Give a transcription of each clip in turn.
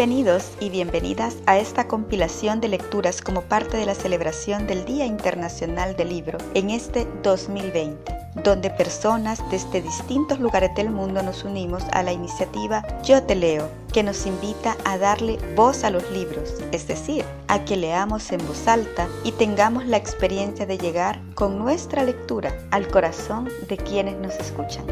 Bienvenidos y bienvenidas a esta compilación de lecturas como parte de la celebración del Día Internacional del Libro en este 2020, donde personas desde distintos lugares del mundo nos unimos a la iniciativa Yo te leo, que nos invita a darle voz a los libros, es decir, a que leamos en voz alta y tengamos la experiencia de llegar con nuestra lectura al corazón de quienes nos escuchan.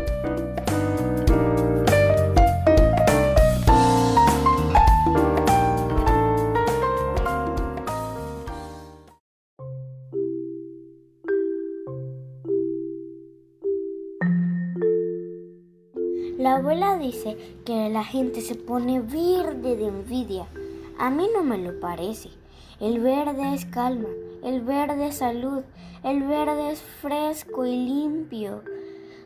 La abuela dice que la gente se pone verde de envidia. A mí no me lo parece. El verde es calma, el verde es salud, el verde es fresco y limpio,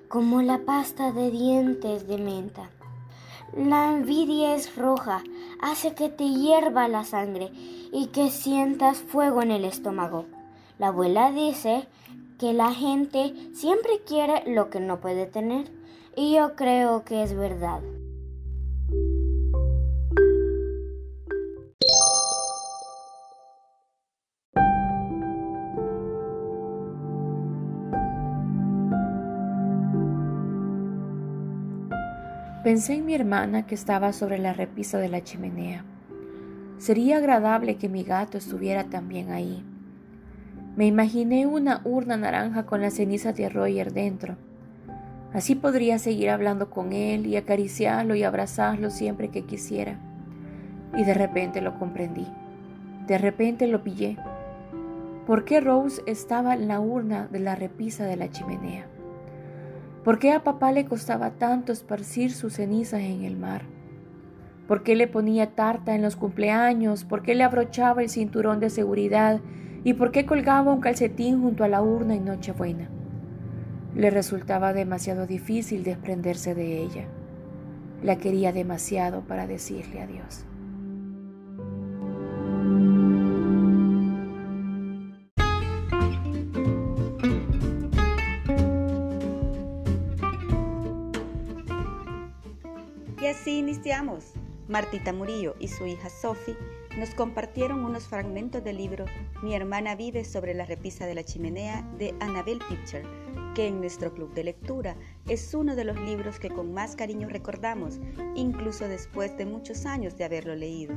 como la pasta de dientes de menta. La envidia es roja, hace que te hierva la sangre y que sientas fuego en el estómago. La abuela dice que la gente siempre quiere lo que no puede tener y yo creo que es verdad. Pensé en mi hermana que estaba sobre la repisa de la chimenea. Sería agradable que mi gato estuviera también ahí. Me imaginé una urna naranja con las cenizas de Roger dentro Así podría seguir hablando con él y acariciarlo y abrazarlo siempre que quisiera. Y de repente lo comprendí. De repente lo pillé. ¿Por qué Rose estaba en la urna de la repisa de la chimenea? ¿Por qué a papá le costaba tanto esparcir sus cenizas en el mar? ¿Por qué le ponía tarta en los cumpleaños? ¿Por qué le abrochaba el cinturón de seguridad? ¿Y por qué colgaba un calcetín junto a la urna en Nochebuena? Le resultaba demasiado difícil desprenderse de ella. La quería demasiado para decirle adiós. Y así iniciamos. Martita Murillo y su hija Sophie nos compartieron unos fragmentos del libro Mi hermana vive sobre la repisa de la chimenea de Annabelle Pitcher que en nuestro club de lectura es uno de los libros que con más cariño recordamos, incluso después de muchos años de haberlo leído.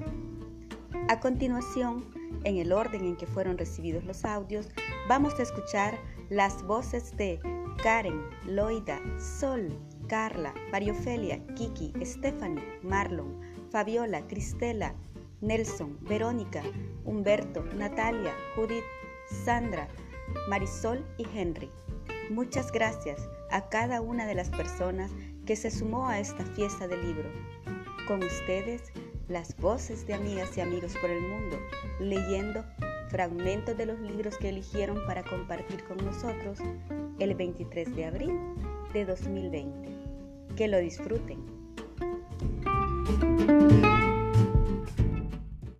A continuación, en el orden en que fueron recibidos los audios, vamos a escuchar las voces de Karen, Loida, Sol, Carla, Mariofelia, Kiki, Stephanie, Marlon, Fabiola, Cristela, Nelson, Verónica, Humberto, Natalia, Judith, Sandra, Marisol y Henry. Muchas gracias a cada una de las personas que se sumó a esta fiesta del libro. Con ustedes, las voces de amigas y amigos por el mundo, leyendo fragmentos de los libros que eligieron para compartir con nosotros el 23 de abril de 2020. Que lo disfruten.